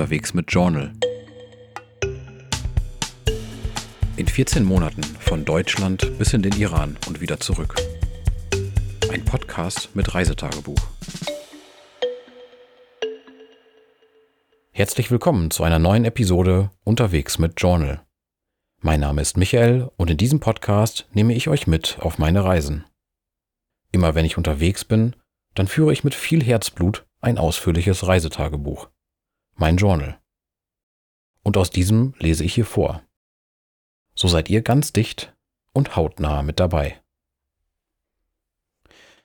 unterwegs mit Journal. In 14 Monaten von Deutschland bis in den Iran und wieder zurück. Ein Podcast mit Reisetagebuch. Herzlich willkommen zu einer neuen Episode Unterwegs mit Journal. Mein Name ist Michael und in diesem Podcast nehme ich euch mit auf meine Reisen. Immer wenn ich unterwegs bin, dann führe ich mit viel Herzblut ein ausführliches Reisetagebuch. Mein Journal. Und aus diesem lese ich hier vor. So seid ihr ganz dicht und hautnah mit dabei.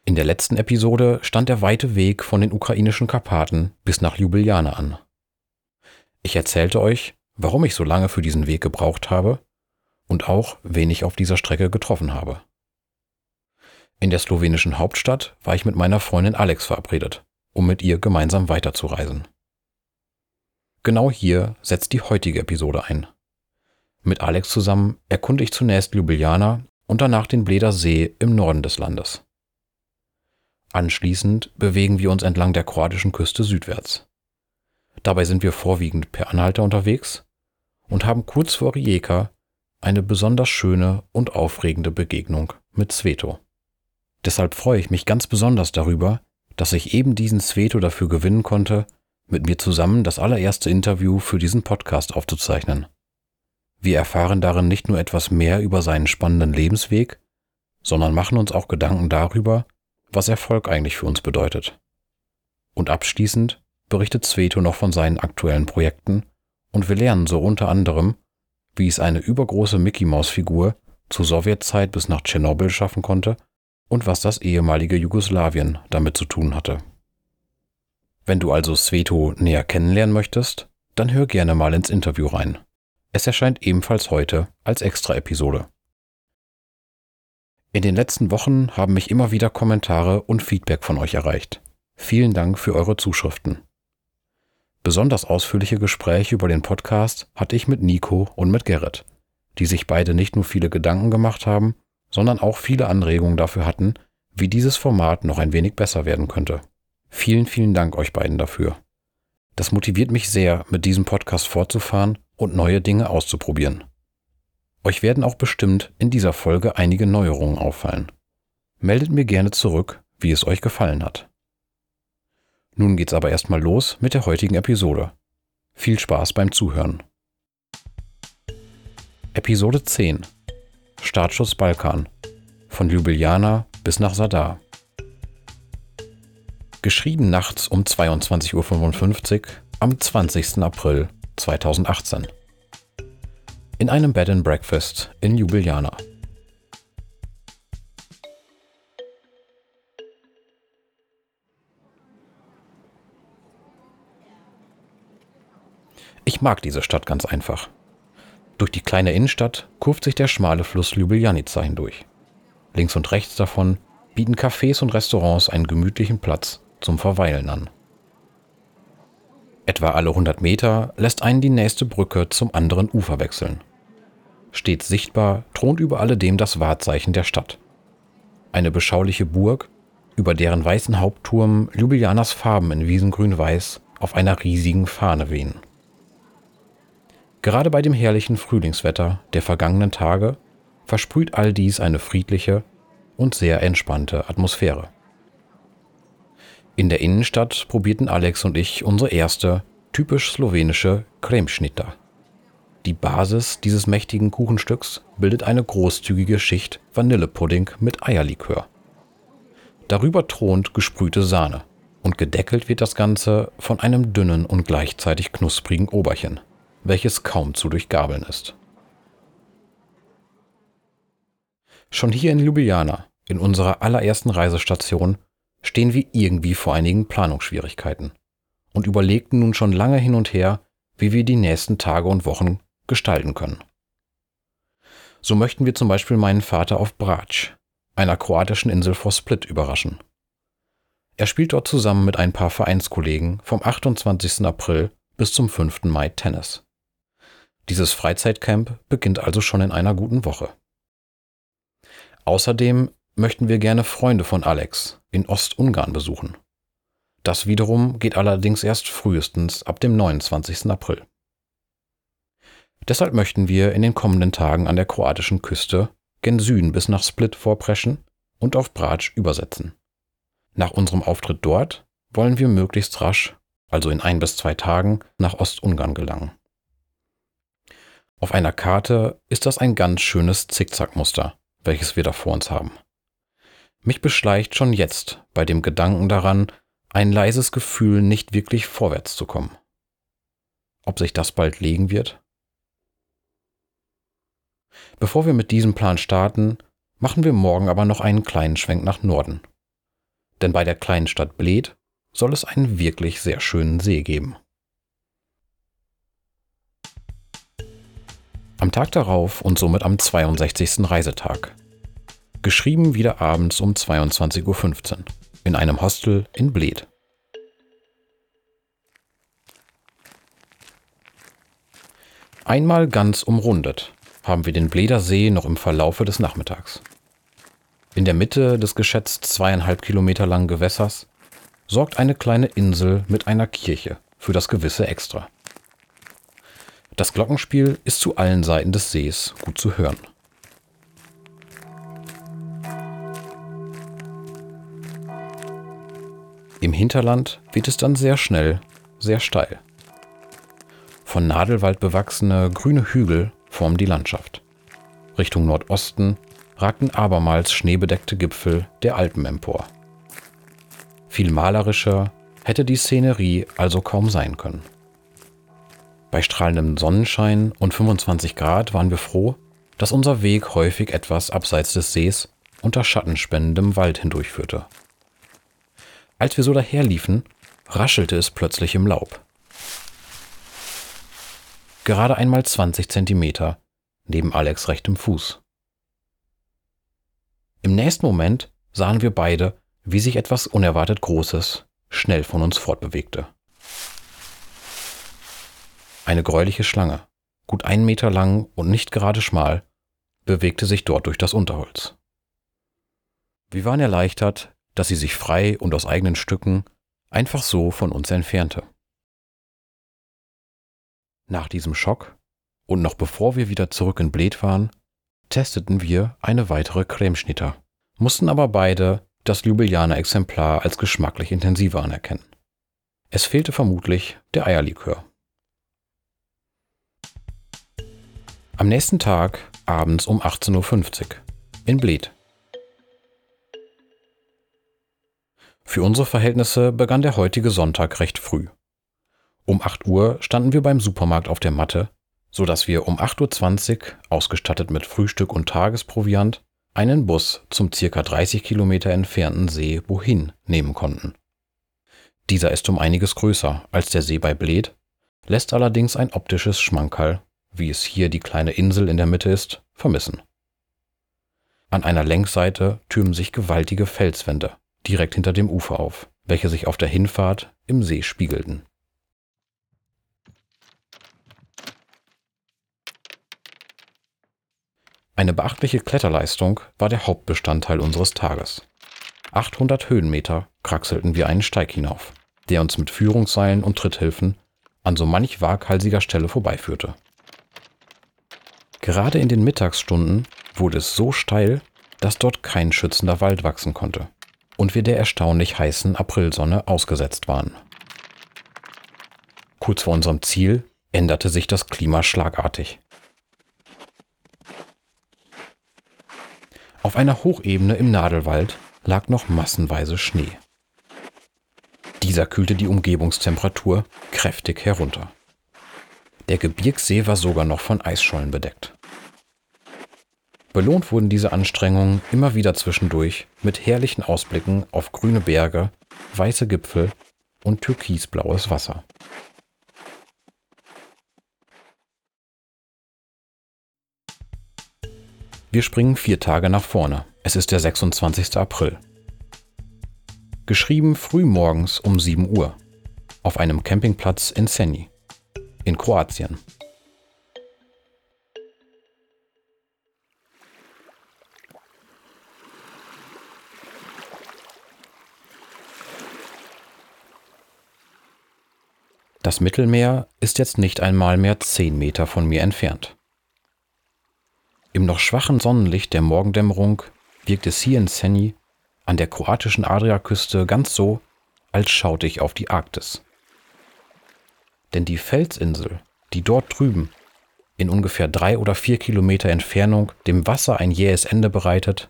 In der letzten Episode stand der weite Weg von den ukrainischen Karpaten bis nach Ljubljana an. Ich erzählte euch, warum ich so lange für diesen Weg gebraucht habe und auch, wen ich auf dieser Strecke getroffen habe. In der slowenischen Hauptstadt war ich mit meiner Freundin Alex verabredet, um mit ihr gemeinsam weiterzureisen. Genau hier setzt die heutige Episode ein. Mit Alex zusammen erkunde ich zunächst Ljubljana und danach den Bleder See im Norden des Landes. Anschließend bewegen wir uns entlang der kroatischen Küste südwärts. Dabei sind wir vorwiegend per Anhalter unterwegs und haben kurz vor Rijeka eine besonders schöne und aufregende Begegnung mit Sveto. Deshalb freue ich mich ganz besonders darüber, dass ich eben diesen Sveto dafür gewinnen konnte, mit mir zusammen das allererste Interview für diesen Podcast aufzuzeichnen. Wir erfahren darin nicht nur etwas mehr über seinen spannenden Lebensweg, sondern machen uns auch Gedanken darüber, was Erfolg eigentlich für uns bedeutet. Und abschließend berichtet Sveto noch von seinen aktuellen Projekten und wir lernen so unter anderem, wie es eine übergroße Mickey-Maus-Figur zur Sowjetzeit bis nach Tschernobyl schaffen konnte und was das ehemalige Jugoslawien damit zu tun hatte. Wenn du also Sveto näher kennenlernen möchtest, dann hör gerne mal ins Interview rein. Es erscheint ebenfalls heute als Extra-Episode. In den letzten Wochen haben mich immer wieder Kommentare und Feedback von euch erreicht. Vielen Dank für eure Zuschriften. Besonders ausführliche Gespräche über den Podcast hatte ich mit Nico und mit Gerrit, die sich beide nicht nur viele Gedanken gemacht haben, sondern auch viele Anregungen dafür hatten, wie dieses Format noch ein wenig besser werden könnte. Vielen, vielen Dank euch beiden dafür. Das motiviert mich sehr, mit diesem Podcast fortzufahren und neue Dinge auszuprobieren. Euch werden auch bestimmt in dieser Folge einige Neuerungen auffallen. Meldet mir gerne zurück, wie es euch gefallen hat. Nun geht's aber erstmal los mit der heutigen Episode. Viel Spaß beim Zuhören. Episode 10 Startschuss Balkan. Von Ljubljana bis nach Sadar. Geschrieben nachts um 22.55 Uhr am 20. April 2018. In einem Bed and Breakfast in Ljubljana. Ich mag diese Stadt ganz einfach. Durch die kleine Innenstadt kurft sich der schmale Fluss Ljubljanica hindurch. Links und rechts davon bieten Cafés und Restaurants einen gemütlichen Platz zum Verweilen an. Etwa alle 100 Meter lässt einen die nächste Brücke zum anderen Ufer wechseln. Stets sichtbar thront über alledem das Wahrzeichen der Stadt. Eine beschauliche Burg, über deren weißen Hauptturm Ljubljanas Farben in Wiesengrün-Weiß auf einer riesigen Fahne wehen. Gerade bei dem herrlichen Frühlingswetter der vergangenen Tage versprüht all dies eine friedliche und sehr entspannte Atmosphäre. In der Innenstadt probierten Alex und ich unsere erste, typisch slowenische Kremschnitter. Die Basis dieses mächtigen Kuchenstücks bildet eine großzügige Schicht Vanillepudding mit Eierlikör. Darüber thront gesprühte Sahne und gedeckelt wird das Ganze von einem dünnen und gleichzeitig knusprigen Oberchen welches kaum zu durchgabeln ist. Schon hier in Ljubljana, in unserer allerersten Reisestation, stehen wir irgendwie vor einigen Planungsschwierigkeiten und überlegten nun schon lange hin und her, wie wir die nächsten Tage und Wochen gestalten können. So möchten wir zum Beispiel meinen Vater auf Brač, einer kroatischen Insel vor Split, überraschen. Er spielt dort zusammen mit ein paar Vereinskollegen vom 28. April bis zum 5. Mai Tennis. Dieses Freizeitcamp beginnt also schon in einer guten Woche. Außerdem möchten wir gerne Freunde von Alex in Ostungarn besuchen. Das wiederum geht allerdings erst frühestens ab dem 29. April. Deshalb möchten wir in den kommenden Tagen an der kroatischen Küste gen Süden bis nach Split vorpreschen und auf Brač übersetzen. Nach unserem Auftritt dort wollen wir möglichst rasch, also in ein bis zwei Tagen, nach Ostungarn gelangen. Auf einer Karte ist das ein ganz schönes Zickzackmuster, welches wir da vor uns haben. Mich beschleicht schon jetzt bei dem Gedanken daran ein leises Gefühl, nicht wirklich vorwärts zu kommen. Ob sich das bald legen wird? Bevor wir mit diesem Plan starten, machen wir morgen aber noch einen kleinen Schwenk nach Norden. Denn bei der kleinen Stadt Bled soll es einen wirklich sehr schönen See geben. Am Tag darauf und somit am 62. Reisetag. Geschrieben wieder abends um 22.15 Uhr in einem Hostel in Bled. Einmal ganz umrundet haben wir den Bleder See noch im Verlaufe des Nachmittags. In der Mitte des geschätzt zweieinhalb Kilometer langen Gewässers sorgt eine kleine Insel mit einer Kirche für das gewisse Extra. Das Glockenspiel ist zu allen Seiten des Sees gut zu hören. Im Hinterland wird es dann sehr schnell, sehr steil. Von Nadelwald bewachsene grüne Hügel formen die Landschaft. Richtung Nordosten ragten abermals schneebedeckte Gipfel der Alpen empor. Viel malerischer hätte die Szenerie also kaum sein können. Bei strahlendem Sonnenschein und 25 Grad waren wir froh, dass unser Weg häufig etwas abseits des Sees unter schattenspendendem Wald hindurchführte. Als wir so daherliefen, raschelte es plötzlich im Laub. Gerade einmal 20 Zentimeter neben Alex rechtem Fuß. Im nächsten Moment sahen wir beide, wie sich etwas unerwartet Großes schnell von uns fortbewegte. Eine gräuliche Schlange, gut einen Meter lang und nicht gerade schmal, bewegte sich dort durch das Unterholz. Wir waren erleichtert, dass sie sich frei und aus eigenen Stücken einfach so von uns entfernte. Nach diesem Schock und noch bevor wir wieder zurück in Bled waren, testeten wir eine weitere Cremeschnitter, mussten aber beide das Ljubeljaner Exemplar als geschmacklich intensiver anerkennen. Es fehlte vermutlich der Eierlikör. Am nächsten Tag, abends um 18.50 Uhr, in Bled. Für unsere Verhältnisse begann der heutige Sonntag recht früh. Um 8 Uhr standen wir beim Supermarkt auf der Matte, so dass wir um 8.20 Uhr, ausgestattet mit Frühstück und Tagesproviant, einen Bus zum circa 30 Kilometer entfernten See Bohin nehmen konnten. Dieser ist um einiges größer als der See bei Bled, lässt allerdings ein optisches Schmankerl wie es hier die kleine Insel in der Mitte ist, vermissen. An einer Längsseite türmen sich gewaltige Felswände direkt hinter dem Ufer auf, welche sich auf der Hinfahrt im See spiegelten. Eine beachtliche Kletterleistung war der Hauptbestandteil unseres Tages. 800 Höhenmeter kraxelten wir einen Steig hinauf, der uns mit Führungsseilen und Tritthilfen an so manch waghalsiger Stelle vorbeiführte. Gerade in den Mittagsstunden wurde es so steil, dass dort kein schützender Wald wachsen konnte und wir der erstaunlich heißen Aprilsonne ausgesetzt waren. Kurz vor unserem Ziel änderte sich das Klima schlagartig. Auf einer Hochebene im Nadelwald lag noch massenweise Schnee. Dieser kühlte die Umgebungstemperatur kräftig herunter. Der Gebirgssee war sogar noch von Eisschollen bedeckt. Belohnt wurden diese Anstrengungen immer wieder zwischendurch mit herrlichen Ausblicken auf grüne Berge, weiße Gipfel und türkisblaues Wasser. Wir springen vier Tage nach vorne. Es ist der 26. April. Geschrieben früh morgens um 7 Uhr auf einem Campingplatz in Senj in Kroatien. Das Mittelmeer ist jetzt nicht einmal mehr zehn Meter von mir entfernt. Im noch schwachen Sonnenlicht der Morgendämmerung wirkt es hier in Senj an der kroatischen Adriaküste ganz so, als schaute ich auf die Arktis. Denn die Felsinsel, die dort drüben, in ungefähr drei oder vier Kilometer Entfernung, dem Wasser ein jähes Ende bereitet,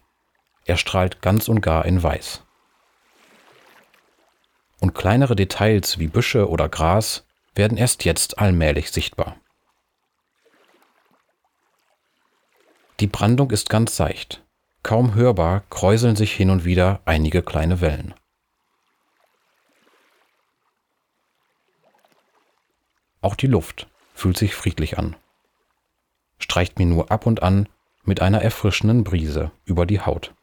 erstrahlt ganz und gar in Weiß. Und kleinere Details wie Büsche oder Gras werden erst jetzt allmählich sichtbar. Die Brandung ist ganz seicht. Kaum hörbar kräuseln sich hin und wieder einige kleine Wellen. Auch die Luft fühlt sich friedlich an, streicht mir nur ab und an mit einer erfrischenden Brise über die Haut.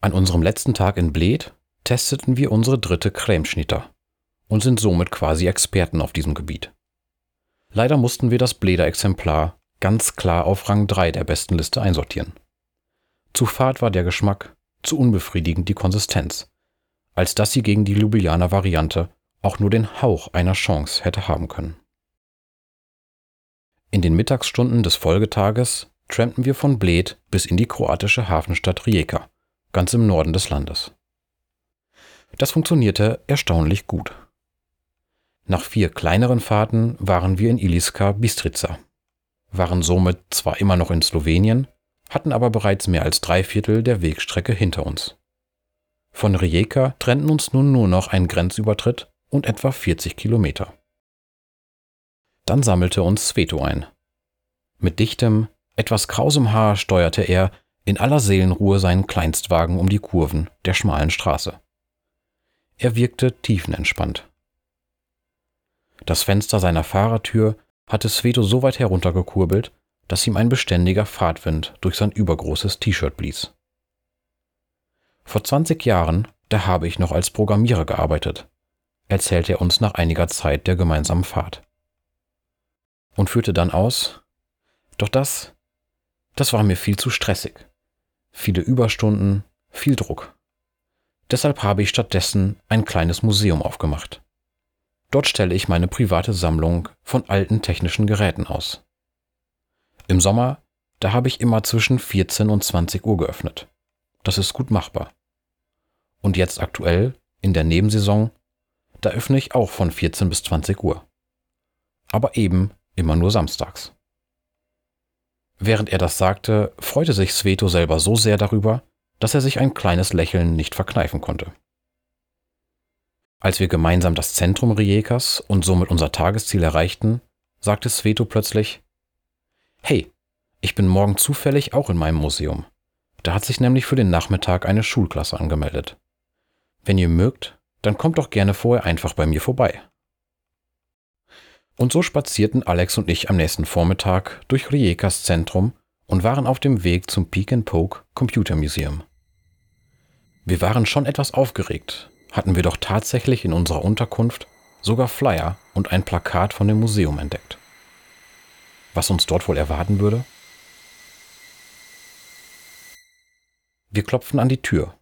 An unserem letzten Tag in Bled testeten wir unsere dritte Cremeschnitter und sind somit quasi Experten auf diesem Gebiet. Leider mussten wir das Bleder Exemplar ganz klar auf Rang 3 der besten Liste einsortieren. Zu fad war der Geschmack, zu unbefriedigend die Konsistenz, als dass sie gegen die Ljubljana Variante auch nur den Hauch einer Chance hätte haben können. In den Mittagsstunden des Folgetages trampten wir von Bled bis in die kroatische Hafenstadt Rijeka, ganz im Norden des Landes. Das funktionierte erstaunlich gut. Nach vier kleineren Fahrten waren wir in Iliska Bistrica, waren somit zwar immer noch in Slowenien, hatten aber bereits mehr als drei Viertel der Wegstrecke hinter uns. Von Rijeka trennten uns nun nur noch ein Grenzübertritt und etwa 40 Kilometer. Dann sammelte uns Sveto ein. Mit dichtem, etwas krausem Haar steuerte er in aller Seelenruhe seinen Kleinstwagen um die Kurven der schmalen Straße. Er wirkte tiefenentspannt. Das Fenster seiner Fahrertür hatte Sveto so weit heruntergekurbelt, dass ihm ein beständiger Fahrtwind durch sein übergroßes T-Shirt blies. Vor 20 Jahren, da habe ich noch als Programmierer gearbeitet, erzählte er uns nach einiger Zeit der gemeinsamen Fahrt. Und führte dann aus, doch das, das war mir viel zu stressig. Viele Überstunden, viel Druck. Deshalb habe ich stattdessen ein kleines Museum aufgemacht. Dort stelle ich meine private Sammlung von alten technischen Geräten aus. Im Sommer, da habe ich immer zwischen 14 und 20 Uhr geöffnet. Das ist gut machbar. Und jetzt aktuell, in der Nebensaison, da öffne ich auch von 14 bis 20 Uhr. Aber eben immer nur samstags. Während er das sagte, freute sich Sveto selber so sehr darüber, dass er sich ein kleines Lächeln nicht verkneifen konnte. Als wir gemeinsam das Zentrum Rijekas und somit unser Tagesziel erreichten, sagte Sveto plötzlich, Hey, ich bin morgen zufällig auch in meinem Museum. Da hat sich nämlich für den Nachmittag eine Schulklasse angemeldet. Wenn ihr mögt, dann kommt doch gerne vorher einfach bei mir vorbei. Und so spazierten Alex und ich am nächsten Vormittag durch Rijekas Zentrum und waren auf dem Weg zum Peak and Poke Computer Museum. Wir waren schon etwas aufgeregt, hatten wir doch tatsächlich in unserer Unterkunft sogar Flyer und ein Plakat von dem Museum entdeckt. Was uns dort wohl erwarten würde? Wir klopften an die Tür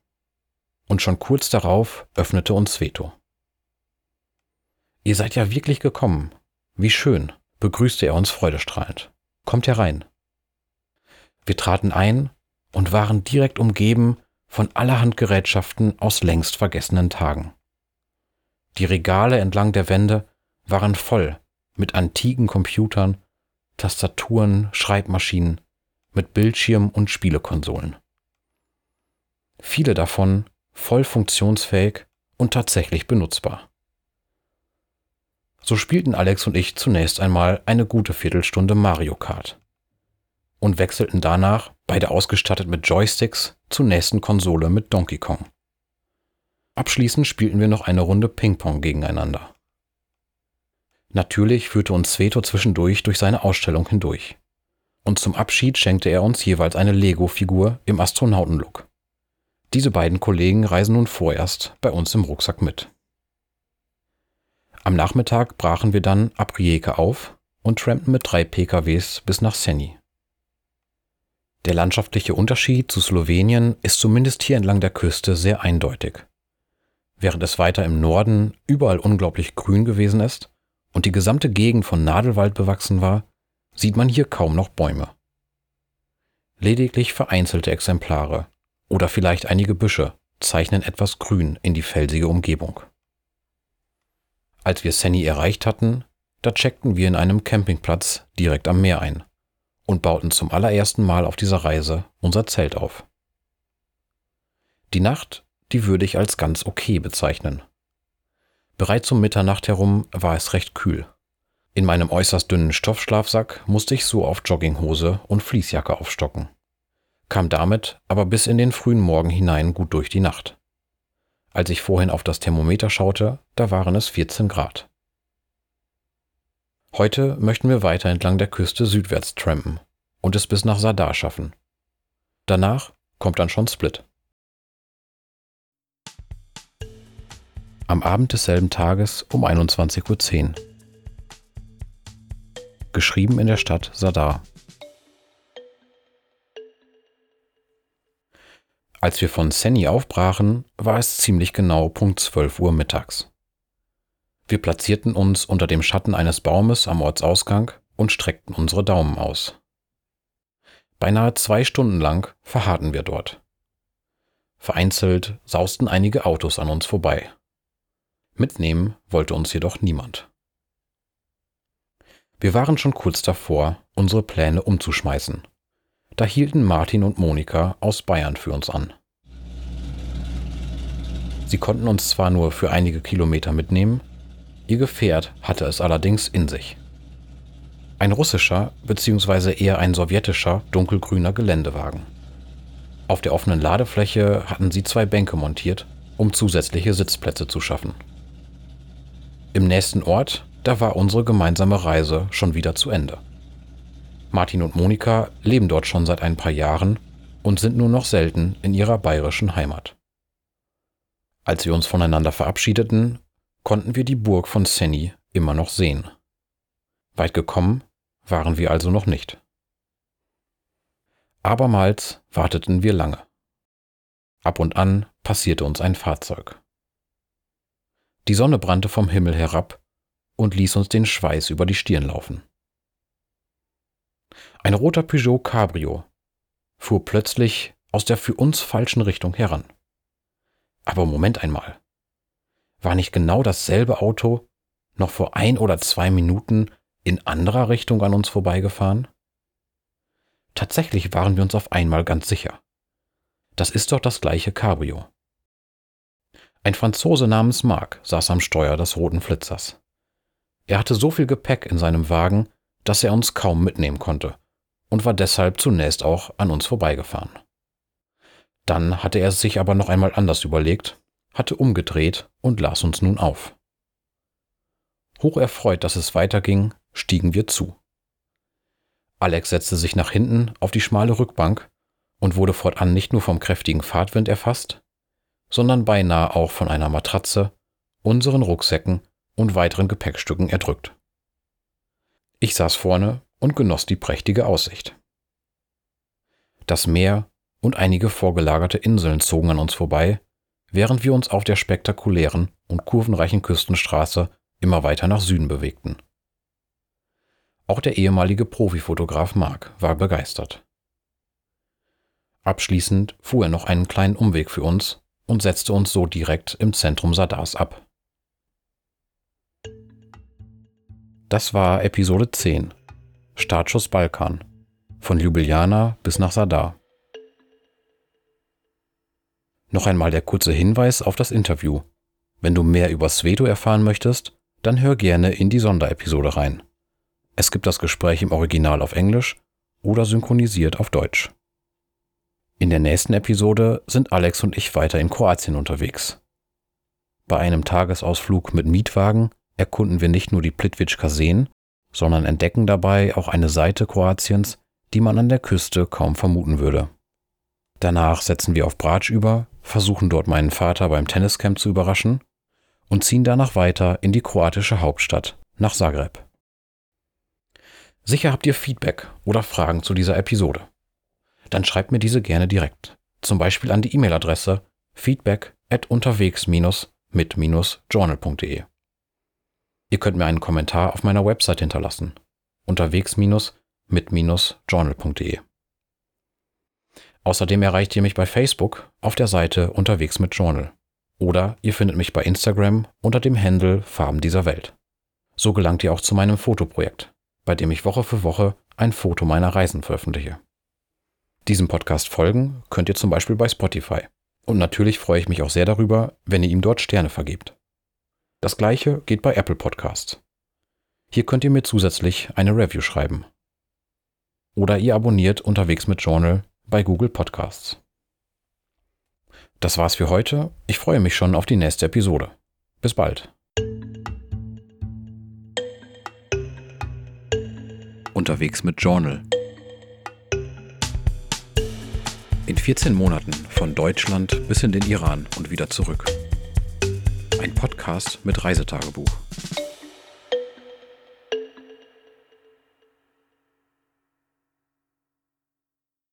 und schon kurz darauf öffnete uns Veto. Ihr seid ja wirklich gekommen. Wie schön, begrüßte er uns freudestrahlend. Kommt herein. Wir traten ein und waren direkt umgeben von allerhand Gerätschaften aus längst vergessenen Tagen. Die Regale entlang der Wände waren voll mit antiken Computern, Tastaturen, Schreibmaschinen, mit Bildschirm und Spielekonsolen. Viele davon voll funktionsfähig und tatsächlich benutzbar. So spielten Alex und ich zunächst einmal eine gute Viertelstunde Mario Kart und wechselten danach, beide ausgestattet mit Joysticks, zur nächsten Konsole mit Donkey Kong. Abschließend spielten wir noch eine Runde Ping-Pong gegeneinander. Natürlich führte uns Sveto zwischendurch durch seine Ausstellung hindurch. Und zum Abschied schenkte er uns jeweils eine Lego-Figur im Astronautenlook. Diese beiden Kollegen reisen nun vorerst bei uns im Rucksack mit. Am Nachmittag brachen wir dann ab Rijeka auf und trampten mit drei PKWs bis nach Senj. Der landschaftliche Unterschied zu Slowenien ist zumindest hier entlang der Küste sehr eindeutig. während es weiter im Norden überall unglaublich grün gewesen ist und die gesamte Gegend von Nadelwald bewachsen war, sieht man hier kaum noch Bäume. Lediglich vereinzelte Exemplare oder vielleicht einige Büsche zeichnen etwas Grün in die felsige Umgebung. Als wir Senny erreicht hatten, da checkten wir in einem Campingplatz direkt am Meer ein und bauten zum allerersten Mal auf dieser Reise unser Zelt auf. Die Nacht, die würde ich als ganz okay bezeichnen. Bereits um Mitternacht herum war es recht kühl. In meinem äußerst dünnen Stoffschlafsack musste ich so auf Jogginghose und Fließjacke aufstocken, kam damit aber bis in den frühen Morgen hinein gut durch die Nacht. Als ich vorhin auf das Thermometer schaute, da waren es 14 Grad. Heute möchten wir weiter entlang der Küste südwärts trampen und es bis nach Sadar schaffen. Danach kommt dann schon Split. Am Abend desselben Tages um 21.10 Uhr geschrieben in der Stadt Sadar. Als wir von Senni aufbrachen, war es ziemlich genau Punkt 12 Uhr mittags. Wir platzierten uns unter dem Schatten eines Baumes am Ortsausgang und streckten unsere Daumen aus. Beinahe zwei Stunden lang verharrten wir dort. Vereinzelt sausten einige Autos an uns vorbei. Mitnehmen wollte uns jedoch niemand. Wir waren schon kurz davor, unsere Pläne umzuschmeißen. Da hielten Martin und Monika aus Bayern für uns an. Sie konnten uns zwar nur für einige Kilometer mitnehmen, ihr Gefährt hatte es allerdings in sich. Ein russischer bzw. eher ein sowjetischer dunkelgrüner Geländewagen. Auf der offenen Ladefläche hatten sie zwei Bänke montiert, um zusätzliche Sitzplätze zu schaffen. Im nächsten Ort da war unsere gemeinsame Reise schon wieder zu Ende. Martin und Monika leben dort schon seit ein paar Jahren und sind nur noch selten in ihrer bayerischen Heimat. Als wir uns voneinander verabschiedeten, konnten wir die Burg von Senny immer noch sehen. Weit gekommen waren wir also noch nicht. Abermals warteten wir lange. Ab und an passierte uns ein Fahrzeug. Die Sonne brannte vom Himmel herab und ließ uns den Schweiß über die Stirn laufen. Ein roter Peugeot Cabrio fuhr plötzlich aus der für uns falschen Richtung heran. Aber Moment einmal. War nicht genau dasselbe Auto noch vor ein oder zwei Minuten in anderer Richtung an uns vorbeigefahren? Tatsächlich waren wir uns auf einmal ganz sicher. Das ist doch das gleiche Cabrio. Ein Franzose namens Mark saß am Steuer des roten Flitzers. Er hatte so viel Gepäck in seinem Wagen, dass er uns kaum mitnehmen konnte und war deshalb zunächst auch an uns vorbeigefahren. Dann hatte er es sich aber noch einmal anders überlegt, hatte umgedreht und las uns nun auf. Hocherfreut, dass es weiterging, stiegen wir zu. Alex setzte sich nach hinten auf die schmale Rückbank und wurde fortan nicht nur vom kräftigen Fahrtwind erfasst, sondern beinahe auch von einer Matratze, unseren Rucksäcken und weiteren Gepäckstücken erdrückt. Ich saß vorne und genoss die prächtige Aussicht. Das Meer und einige vorgelagerte Inseln zogen an uns vorbei, während wir uns auf der spektakulären und kurvenreichen Küstenstraße immer weiter nach Süden bewegten. Auch der ehemalige Profifotograf Mark war begeistert. Abschließend fuhr er noch einen kleinen Umweg für uns und setzte uns so direkt im Zentrum Sadars ab. Das war Episode 10. Startschuss Balkan. Von Ljubljana bis nach Sadar. Noch einmal der kurze Hinweis auf das Interview. Wenn du mehr über Sveto erfahren möchtest, dann hör gerne in die Sonderepisode rein. Es gibt das Gespräch im Original auf Englisch oder synchronisiert auf Deutsch. In der nächsten Episode sind Alex und ich weiter in Kroatien unterwegs. Bei einem Tagesausflug mit Mietwagen erkunden wir nicht nur die Plitvička Seen, sondern entdecken dabei auch eine Seite Kroatiens, die man an der Küste kaum vermuten würde. Danach setzen wir auf Bratsch über, versuchen dort meinen Vater beim Tenniscamp zu überraschen und ziehen danach weiter in die kroatische Hauptstadt nach Zagreb. Sicher habt ihr Feedback oder Fragen zu dieser Episode. Dann schreibt mir diese gerne direkt, zum Beispiel an die E-Mail-Adresse feedback at unterwegs- unterwegs-mit-journal.de. Ihr könnt mir einen Kommentar auf meiner Website hinterlassen. unterwegs-mit-journal.de. Außerdem erreicht ihr mich bei Facebook auf der Seite Unterwegs mit Journal. Oder ihr findet mich bei Instagram unter dem Handle Farben dieser Welt. So gelangt ihr auch zu meinem Fotoprojekt, bei dem ich Woche für Woche ein Foto meiner Reisen veröffentliche. Diesem Podcast folgen könnt ihr zum Beispiel bei Spotify. Und natürlich freue ich mich auch sehr darüber, wenn ihr ihm dort Sterne vergebt. Das gleiche geht bei Apple Podcasts. Hier könnt ihr mir zusätzlich eine Review schreiben. Oder ihr abonniert unterwegs mit Journal bei Google Podcasts. Das war's für heute. Ich freue mich schon auf die nächste Episode. Bis bald. Unterwegs mit Journal. In 14 Monaten von Deutschland bis in den Iran und wieder zurück. Ein Podcast mit Reisetagebuch.